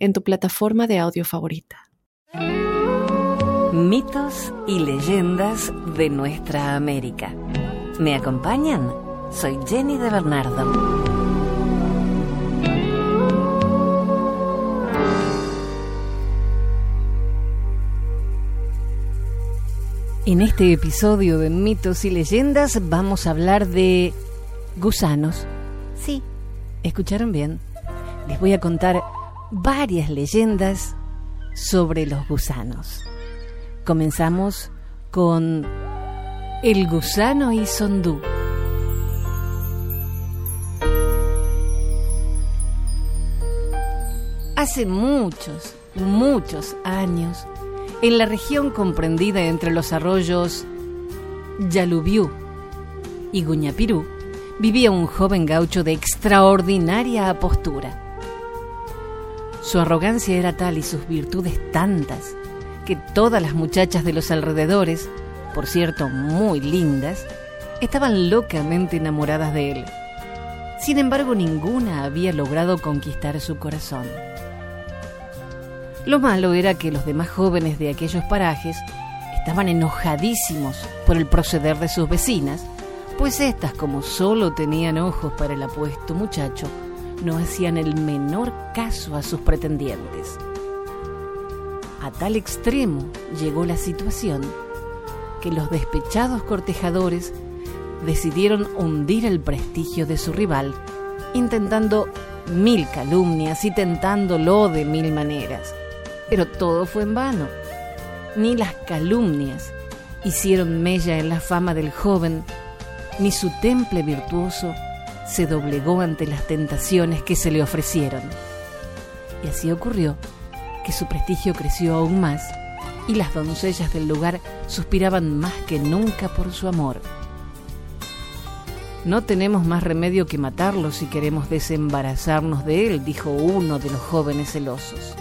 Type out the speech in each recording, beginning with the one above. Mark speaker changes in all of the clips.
Speaker 1: en tu plataforma de audio favorita.
Speaker 2: Mitos y leyendas de nuestra América. ¿Me acompañan? Soy Jenny de Bernardo. En este episodio de Mitos y Leyendas vamos a hablar de gusanos. Sí, escucharon bien. Les voy a contar varias leyendas sobre los gusanos. Comenzamos con el gusano y Sondú. Hace muchos, muchos años, en la región comprendida entre los arroyos Yalubiú y Guñapirú, vivía un joven gaucho de extraordinaria apostura. Su arrogancia era tal y sus virtudes tantas que todas las muchachas de los alrededores, por cierto muy lindas, estaban locamente enamoradas de él. Sin embargo, ninguna había logrado conquistar su corazón. Lo malo era que los demás jóvenes de aquellos parajes estaban enojadísimos por el proceder de sus vecinas, pues éstas, como solo tenían ojos para el apuesto muchacho, no hacían el menor caso a sus pretendientes. A tal extremo llegó la situación que los despechados cortejadores decidieron hundir el prestigio de su rival, intentando mil calumnias y tentándolo de mil maneras. Pero todo fue en vano. Ni las calumnias hicieron mella en la fama del joven, ni su temple virtuoso se doblegó ante las tentaciones que se le ofrecieron. Y así ocurrió que su prestigio creció aún más y las doncellas del lugar suspiraban más que nunca por su amor. No tenemos más remedio que matarlo si queremos desembarazarnos de él, dijo uno de los jóvenes celosos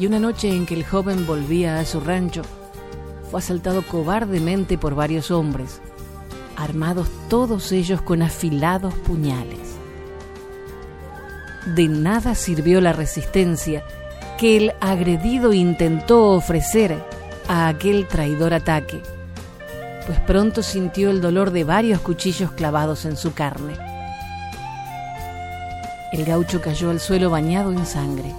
Speaker 2: y una noche en que el joven volvía a su rancho, fue asaltado cobardemente por varios hombres, armados todos ellos con afilados puñales. De nada sirvió la resistencia que el agredido intentó ofrecer a aquel traidor ataque, pues pronto sintió el dolor de varios cuchillos clavados en su carne. El gaucho cayó al suelo bañado en sangre.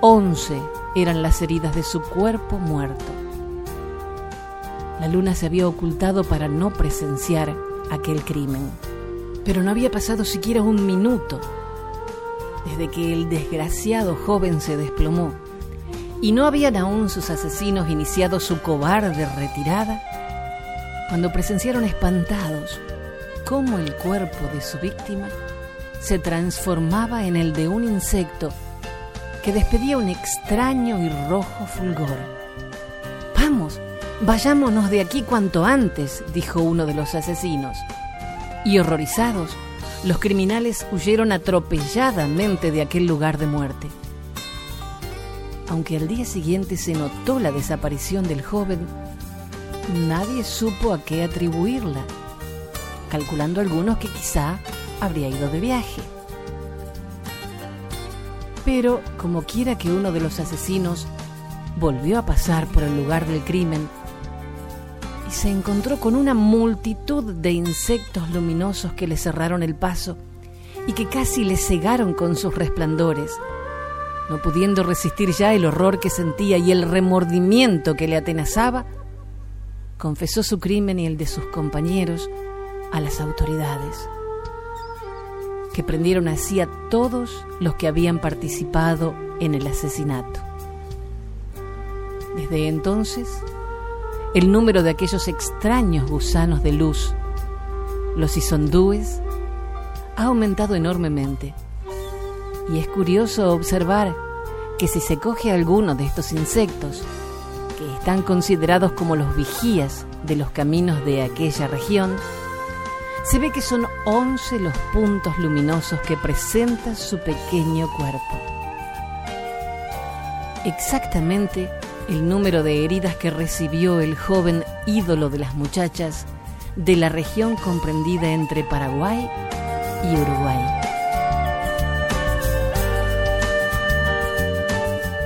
Speaker 2: Once eran las heridas de su cuerpo muerto. La luna se había ocultado para no presenciar aquel crimen, pero no había pasado siquiera un minuto desde que el desgraciado joven se desplomó. Y no habían aún sus asesinos iniciado su cobarde retirada. Cuando presenciaron espantados cómo el cuerpo de su víctima se transformaba en el de un insecto que despedía un extraño y rojo fulgor. Vamos, vayámonos de aquí cuanto antes, dijo uno de los asesinos. Y horrorizados, los criminales huyeron atropelladamente de aquel lugar de muerte. Aunque al día siguiente se notó la desaparición del joven, nadie supo a qué atribuirla, calculando algunos que quizá habría ido de viaje. Pero, como quiera que uno de los asesinos volvió a pasar por el lugar del crimen y se encontró con una multitud de insectos luminosos que le cerraron el paso y que casi le cegaron con sus resplandores. No pudiendo resistir ya el horror que sentía y el remordimiento que le atenazaba, confesó su crimen y el de sus compañeros a las autoridades que prendieron así a todos los que habían participado en el asesinato. Desde entonces, el número de aquellos extraños gusanos de luz, los isondúes, ha aumentado enormemente. Y es curioso observar que si se coge alguno de estos insectos, que están considerados como los vigías de los caminos de aquella región, se ve que son 11 los puntos luminosos que presenta su pequeño cuerpo. Exactamente el número de heridas que recibió el joven ídolo de las muchachas de la región comprendida entre Paraguay y Uruguay.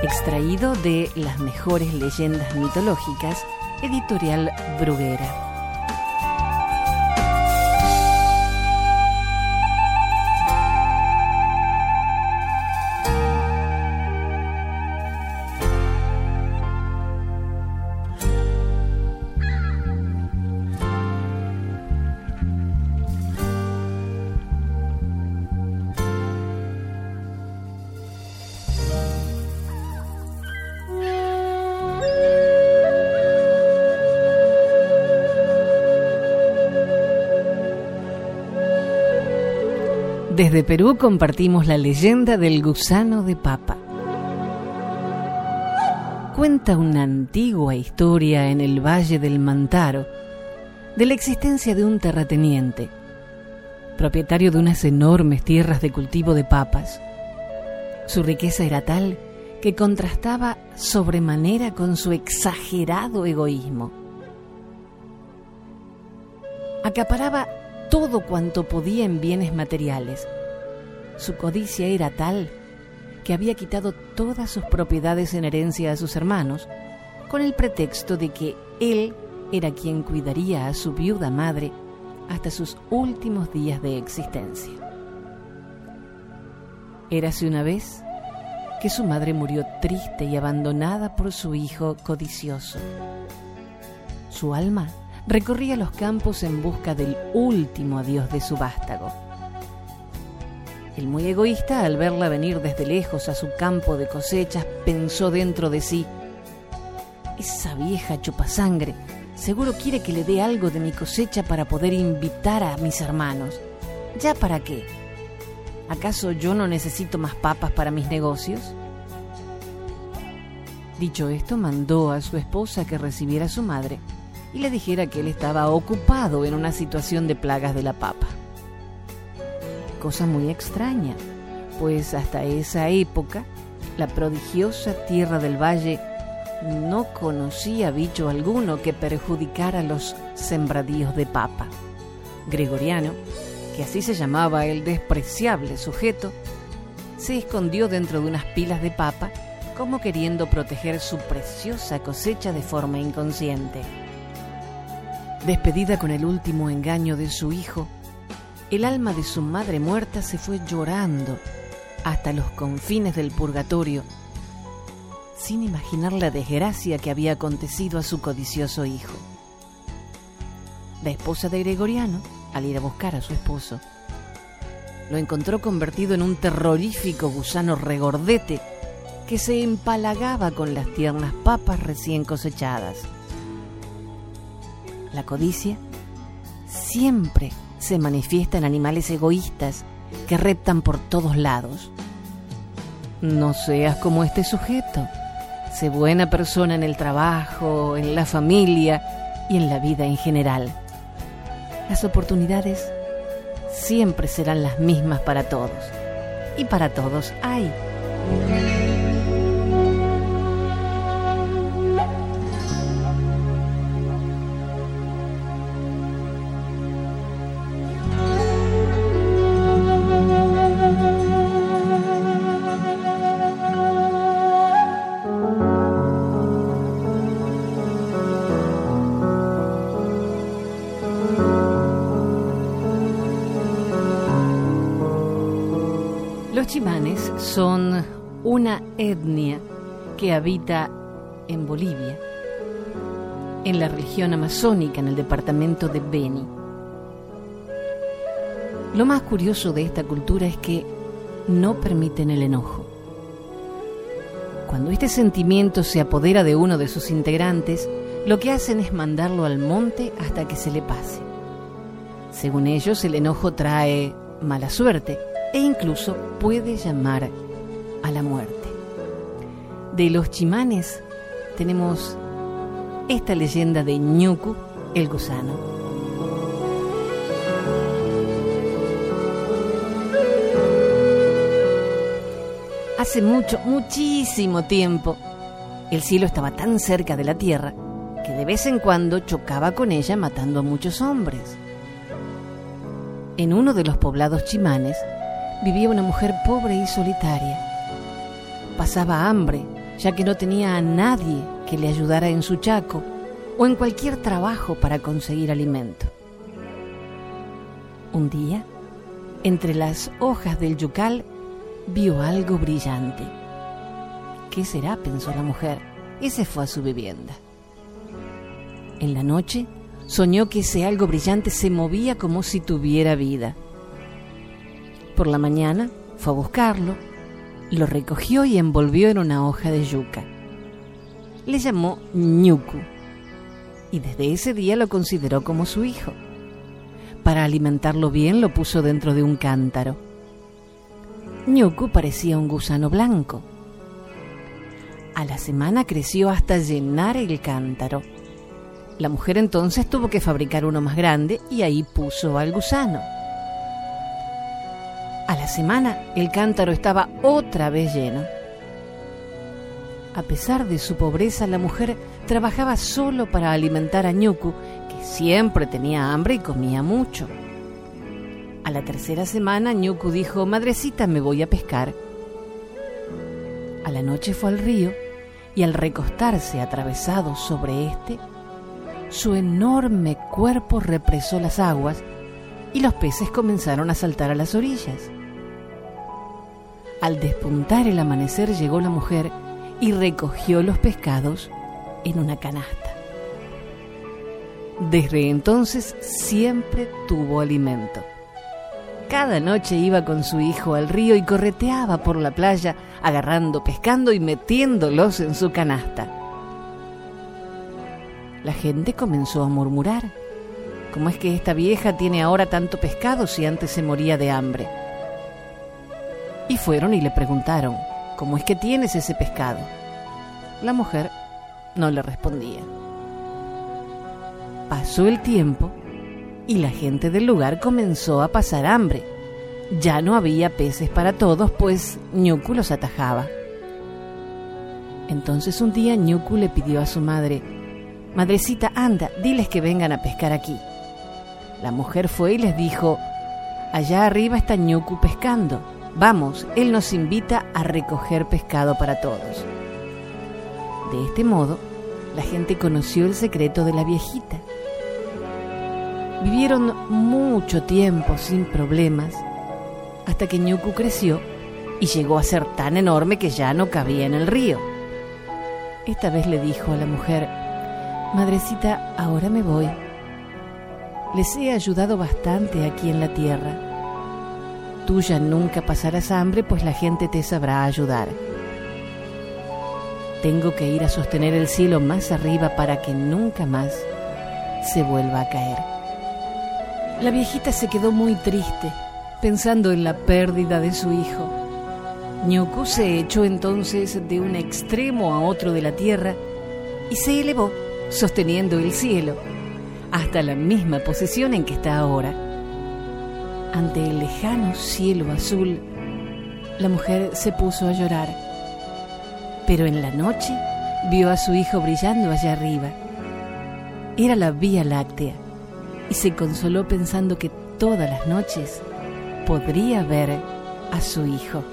Speaker 2: Extraído de Las mejores leyendas mitológicas, editorial Bruguera. Desde Perú compartimos la leyenda del gusano de papa. Cuenta una antigua historia en el Valle del Mantaro de la existencia de un terrateniente, propietario de unas enormes tierras de cultivo de papas. Su riqueza era tal que contrastaba sobremanera con su exagerado egoísmo. Acaparaba todo cuanto podía en bienes materiales. Su codicia era tal que había quitado todas sus propiedades en herencia a sus hermanos, con el pretexto de que él era quien cuidaría a su viuda madre hasta sus últimos días de existencia. Érase una vez que su madre murió triste y abandonada por su hijo codicioso. Su alma recorría los campos en busca del último adiós de su vástago. El muy egoísta, al verla venir desde lejos a su campo de cosechas, pensó dentro de sí, esa vieja chupasangre seguro quiere que le dé algo de mi cosecha para poder invitar a mis hermanos. ¿Ya para qué? ¿Acaso yo no necesito más papas para mis negocios? Dicho esto, mandó a su esposa que recibiera a su madre y le dijera que él estaba ocupado en una situación de plagas de la papa. Cosa muy extraña, pues hasta esa época la prodigiosa tierra del valle no conocía bicho alguno que perjudicara los sembradíos de papa. Gregoriano, que así se llamaba el despreciable sujeto, se escondió dentro de unas pilas de papa como queriendo proteger su preciosa cosecha de forma inconsciente. Despedida con el último engaño de su hijo, el alma de su madre muerta se fue llorando hasta los confines del purgatorio, sin imaginar la desgracia que había acontecido a su codicioso hijo. La esposa de Gregoriano, al ir a buscar a su esposo, lo encontró convertido en un terrorífico gusano regordete que se empalagaba con las tiernas papas recién cosechadas. La codicia siempre se manifiesta en animales egoístas que reptan por todos lados. No seas como este sujeto. Sé buena persona en el trabajo, en la familia y en la vida en general. Las oportunidades siempre serán las mismas para todos. Y para todos hay. Chimanes son una etnia que habita en Bolivia, en la región amazónica, en el departamento de Beni. Lo más curioso de esta cultura es que no permiten el enojo. Cuando este sentimiento se apodera de uno de sus integrantes, lo que hacen es mandarlo al monte hasta que se le pase. Según ellos, el enojo trae mala suerte e incluso puede llamar a la muerte. de los chimanes tenemos esta leyenda de Ñuku, el gusano. Hace mucho, muchísimo tiempo, el cielo estaba tan cerca de la tierra que de vez en cuando chocaba con ella matando a muchos hombres. En uno de los poblados chimanes vivía una mujer pobre y solitaria. Pasaba hambre, ya que no tenía a nadie que le ayudara en su chaco o en cualquier trabajo para conseguir alimento. Un día, entre las hojas del yucal, vio algo brillante. ¿Qué será? pensó la mujer y se fue a su vivienda. En la noche, soñó que ese algo brillante se movía como si tuviera vida. Por la mañana fue a buscarlo, lo recogió y envolvió en una hoja de yuca. Le llamó Ñuku y desde ese día lo consideró como su hijo. Para alimentarlo bien lo puso dentro de un cántaro. Ñuku parecía un gusano blanco. A la semana creció hasta llenar el cántaro. La mujer entonces tuvo que fabricar uno más grande y ahí puso al gusano. La semana el cántaro estaba otra vez lleno. A pesar de su pobreza, la mujer trabajaba solo para alimentar a Ñuku, que siempre tenía hambre y comía mucho. A la tercera semana, Ñuku dijo, Madrecita, me voy a pescar. A la noche fue al río y al recostarse atravesado sobre este, su enorme cuerpo represó las aguas y los peces comenzaron a saltar a las orillas. Al despuntar el amanecer llegó la mujer y recogió los pescados en una canasta. Desde entonces siempre tuvo alimento. Cada noche iba con su hijo al río y correteaba por la playa, agarrando, pescando y metiéndolos en su canasta. La gente comenzó a murmurar. ¿Cómo es que esta vieja tiene ahora tanto pescado si antes se moría de hambre? Y fueron y le preguntaron, ¿cómo es que tienes ese pescado? La mujer no le respondía. Pasó el tiempo y la gente del lugar comenzó a pasar hambre. Ya no había peces para todos, pues Ñuku los atajaba. Entonces un día Ñuku le pidió a su madre, Madrecita, anda, diles que vengan a pescar aquí. La mujer fue y les dijo, Allá arriba está Ñuku pescando. Vamos, él nos invita a recoger pescado para todos. De este modo, la gente conoció el secreto de la viejita. Vivieron mucho tiempo sin problemas hasta que Ñuku creció y llegó a ser tan enorme que ya no cabía en el río. Esta vez le dijo a la mujer, Madrecita, ahora me voy. Les he ayudado bastante aquí en la tierra. Tú ya nunca pasarás hambre, pues la gente te sabrá ayudar. Tengo que ir a sostener el cielo más arriba para que nunca más se vuelva a caer. La viejita se quedó muy triste, pensando en la pérdida de su hijo. Ñuku se echó entonces de un extremo a otro de la tierra y se elevó, sosteniendo el cielo, hasta la misma posición en que está ahora. Ante el lejano cielo azul, la mujer se puso a llorar pero en la noche vio a su hijo brillando allá arriba. Era la Vía Láctea y se consoló pensando que todas las noches podría ver a su hijo.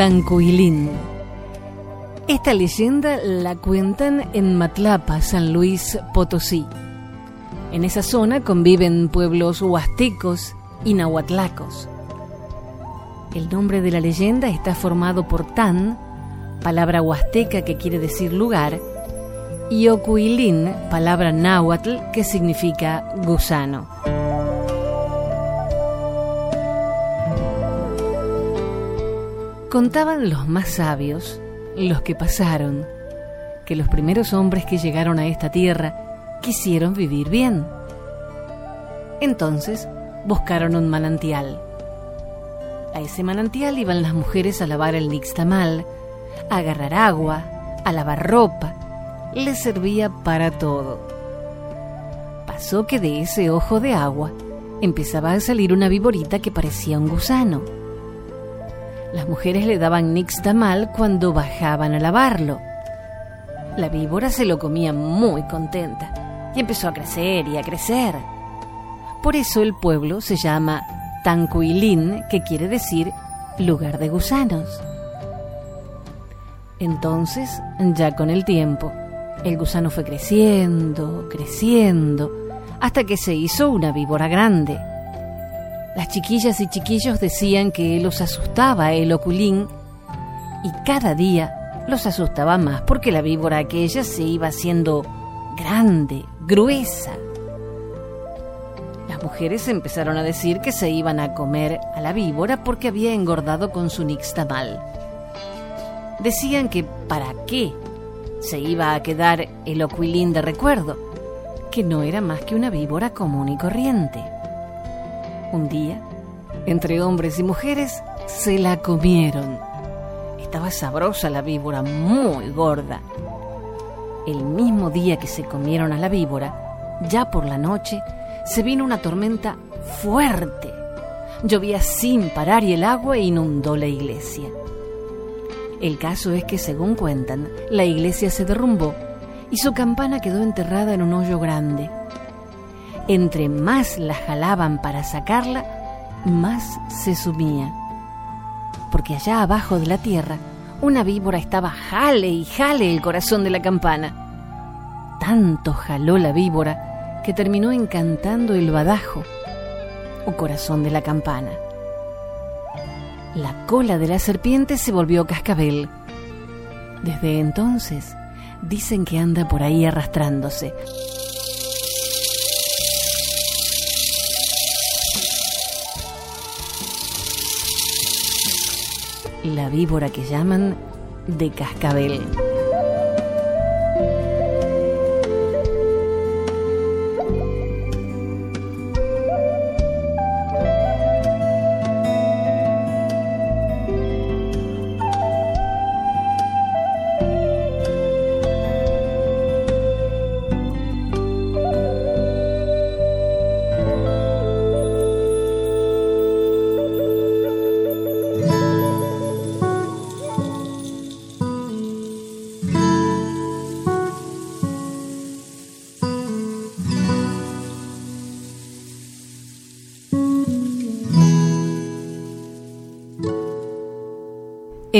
Speaker 2: Tancuilín. Esta leyenda la cuentan en Matlapa, San Luis Potosí. En esa zona conviven pueblos huastecos y nahuatlacos. El nombre de la leyenda está formado por Tan, palabra huasteca que quiere decir lugar, y Ocuilín, palabra náhuatl que significa gusano. Contaban los más sabios, los que pasaron, que los primeros hombres que llegaron a esta tierra quisieron vivir bien. Entonces buscaron un manantial. A ese manantial iban las mujeres a lavar el nixtamal, a agarrar agua, a lavar ropa. Les servía para todo. Pasó que de ese ojo de agua empezaba a salir una viborita que parecía un gusano las mujeres le daban nixtamal cuando bajaban a lavarlo. La víbora se lo comía muy contenta y empezó a crecer y a crecer. Por eso el pueblo se llama Tancuilín, que quiere decir lugar de gusanos. Entonces, ya con el tiempo, el gusano fue creciendo, creciendo, hasta que se hizo una víbora grande. Las chiquillas y chiquillos decían que los asustaba el oculín y cada día los asustaba más porque la víbora aquella se iba haciendo grande, gruesa. Las mujeres empezaron a decir que se iban a comer a la víbora porque había engordado con su nixtamal. Decían que para qué se iba a quedar el oculín de recuerdo, que no era más que una víbora común y corriente. Un día, entre hombres y mujeres, se la comieron. Estaba sabrosa la víbora, muy gorda. El mismo día que se comieron a la víbora, ya por la noche, se vino una tormenta fuerte. Llovía sin parar y el agua inundó la iglesia. El caso es que, según cuentan, la iglesia se derrumbó y su campana quedó enterrada en un hoyo grande entre más la jalaban para sacarla, más se sumía. Porque allá abajo de la tierra, una víbora estaba jale y jale el corazón de la campana. Tanto jaló la víbora que terminó encantando el badajo, o corazón de la campana. La cola de la serpiente se volvió cascabel. Desde entonces, dicen que anda por ahí arrastrándose. La víbora que llaman de cascabel.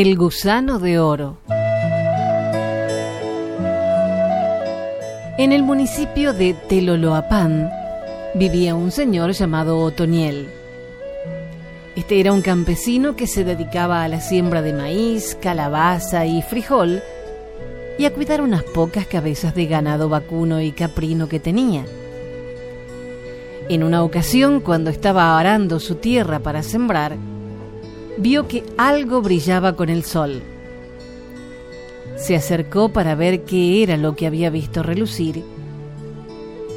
Speaker 2: El gusano de oro. En el municipio de Teloloapán vivía un señor llamado Otoniel. Este era un campesino que se dedicaba a la siembra de maíz, calabaza y frijol y a cuidar unas pocas cabezas de ganado vacuno y caprino que tenía. En una ocasión, cuando estaba arando su tierra para sembrar, vio que algo brillaba con el sol. Se acercó para ver qué era lo que había visto relucir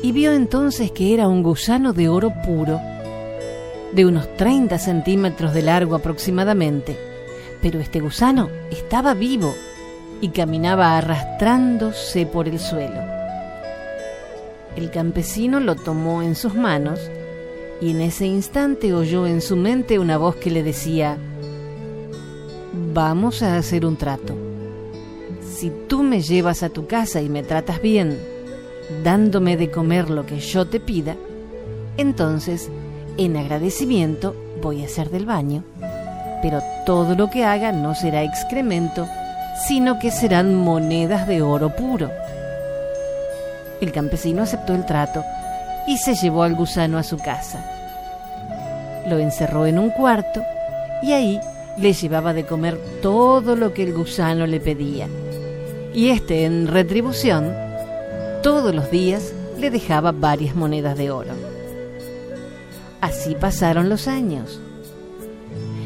Speaker 2: y vio entonces que era un gusano de oro puro, de unos 30 centímetros de largo aproximadamente, pero este gusano estaba vivo y caminaba arrastrándose por el suelo. El campesino lo tomó en sus manos y en ese instante oyó en su mente una voz que le decía, Vamos a hacer un trato. Si tú me llevas a tu casa y me tratas bien, dándome de comer lo que yo te pida, entonces, en agradecimiento, voy a hacer del baño. Pero todo lo que haga no será excremento, sino que serán monedas de oro puro. El campesino aceptó el trato y se llevó al gusano a su casa. Lo encerró en un cuarto y ahí le llevaba de comer todo lo que el gusano le pedía. Y este, en retribución, todos los días le dejaba varias monedas de oro. Así pasaron los años.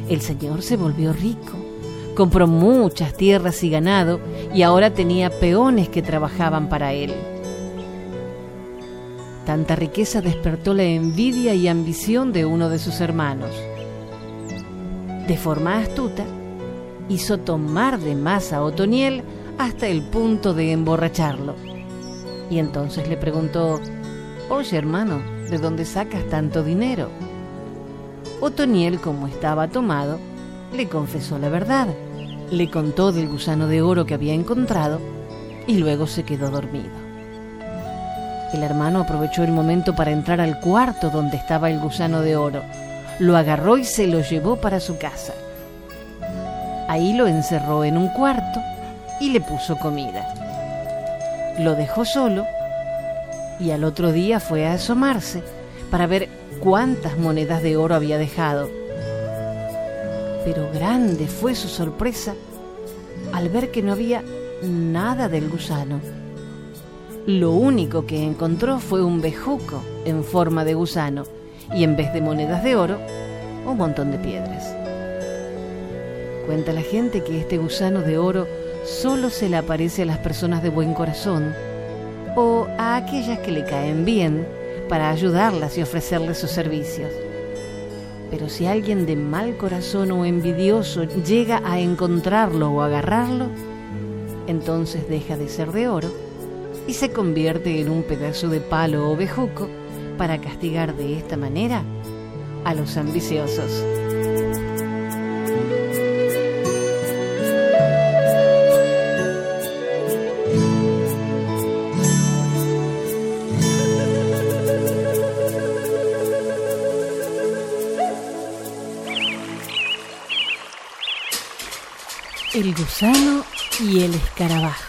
Speaker 2: El señor se volvió rico, compró muchas tierras y ganado y ahora tenía peones que trabajaban para él. Tanta riqueza despertó la envidia y ambición de uno de sus hermanos. De forma astuta, hizo tomar de más a Otoniel hasta el punto de emborracharlo. Y entonces le preguntó, Oye hermano, ¿de dónde sacas tanto dinero? Otoniel, como estaba tomado, le confesó la verdad, le contó del gusano de oro que había encontrado y luego se quedó dormido. El hermano aprovechó el momento para entrar al cuarto donde estaba el gusano de oro, lo agarró y se lo llevó para su casa. Ahí lo encerró en un cuarto y le puso comida. Lo dejó solo y al otro día fue a asomarse para ver cuántas monedas de oro había dejado. Pero grande fue su sorpresa al ver que no había nada del gusano. Lo único que encontró fue un bejuco en forma de gusano y en vez de monedas de oro, un montón de piedras. Cuenta la gente que este gusano de oro solo se le aparece a las personas de buen corazón o a aquellas que le caen bien para ayudarlas y ofrecerles sus servicios. Pero si alguien de mal corazón o envidioso llega a encontrarlo o agarrarlo, entonces deja de ser de oro y se convierte en un pedazo de palo o bejuco para castigar de esta manera a los ambiciosos. El gusano y el escarabajo.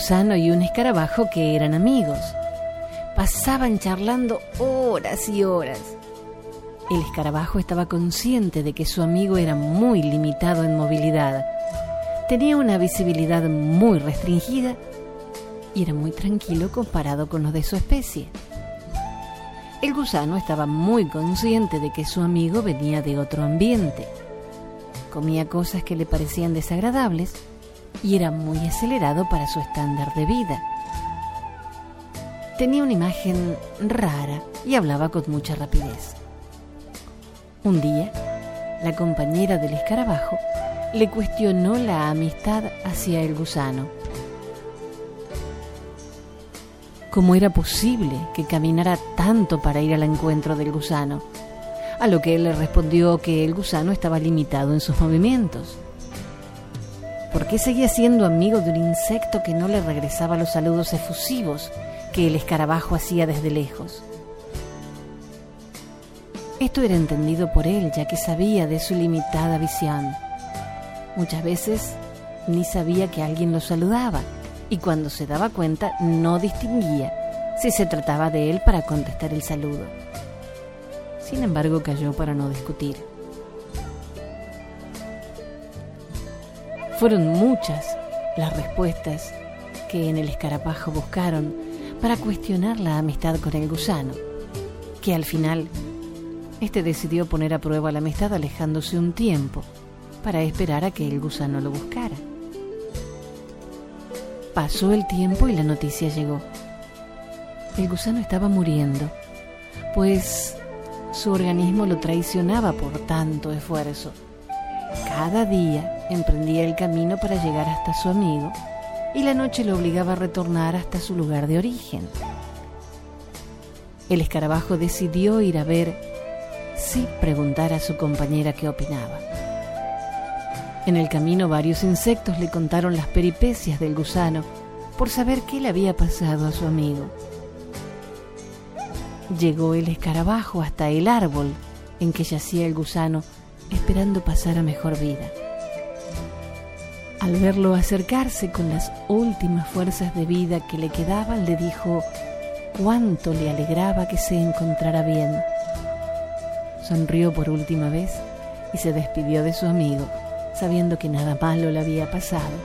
Speaker 2: Gusano y un escarabajo que eran amigos. Pasaban charlando horas y horas. El escarabajo estaba consciente de que su amigo era muy limitado en movilidad. Tenía una visibilidad muy restringida y era muy tranquilo comparado con los de su especie. El gusano estaba muy consciente de que su amigo venía de otro ambiente. Comía cosas que le parecían desagradables y era muy acelerado para su estándar de vida. Tenía una imagen rara y hablaba con mucha rapidez. Un día, la compañera del escarabajo le cuestionó la amistad hacia el gusano cómo era posible que caminara tanto para ir al encuentro del gusano, a lo que él le respondió que el gusano estaba limitado en sus movimientos. ¿Por qué seguía siendo amigo de un insecto que no le regresaba los saludos efusivos que el escarabajo hacía desde lejos? Esto era entendido por él, ya que sabía de su limitada visión. Muchas veces ni sabía que alguien lo saludaba y cuando se daba cuenta no distinguía si se trataba de él para contestar el saludo. Sin embargo, cayó para no discutir. Fueron muchas las respuestas que en el escarapajo buscaron para cuestionar la amistad con el gusano, que al final este decidió poner a prueba la amistad alejándose un tiempo para esperar a que el gusano lo buscara. Pasó el tiempo y la noticia llegó. El gusano estaba muriendo, pues su organismo lo traicionaba por tanto esfuerzo. Cada día emprendía el camino para llegar hasta su amigo y la noche lo obligaba a retornar hasta su lugar de origen. El escarabajo decidió ir a ver sin preguntar a su compañera qué opinaba. En el camino varios insectos le contaron las peripecias del gusano por saber qué le había pasado a su amigo. Llegó el escarabajo hasta el árbol en que yacía el gusano esperando pasar a mejor vida. Al verlo acercarse con las últimas fuerzas de vida que le quedaban, le dijo, cuánto le alegraba que se encontrara bien. Sonrió por última vez y se despidió de su amigo, sabiendo que nada malo le había pasado.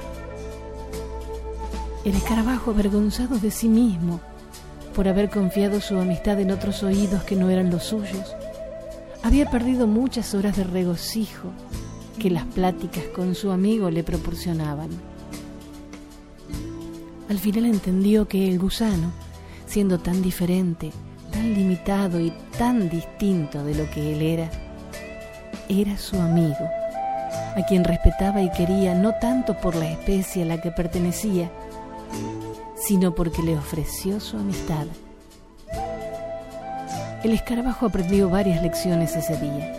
Speaker 2: El escarabajo, avergonzado de sí mismo por haber confiado su amistad en otros oídos que no eran los suyos, había perdido muchas horas de regocijo que las pláticas con su amigo le proporcionaban. Al final entendió que el gusano, siendo tan diferente, tan limitado y tan distinto de lo que él era, era su amigo, a quien respetaba y quería no tanto por la especie a la que pertenecía, sino porque le ofreció su amistad. El escarabajo aprendió varias lecciones ese día.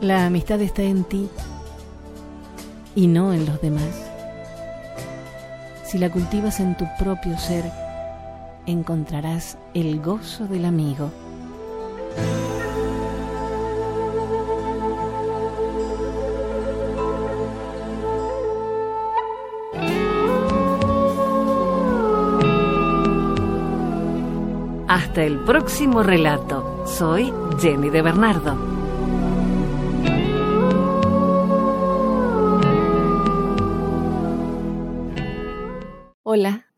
Speaker 2: La amistad está en ti y no en los demás. Si la cultivas en tu propio ser, encontrarás el gozo del amigo. Hasta el próximo relato. Soy Jenny de Bernardo.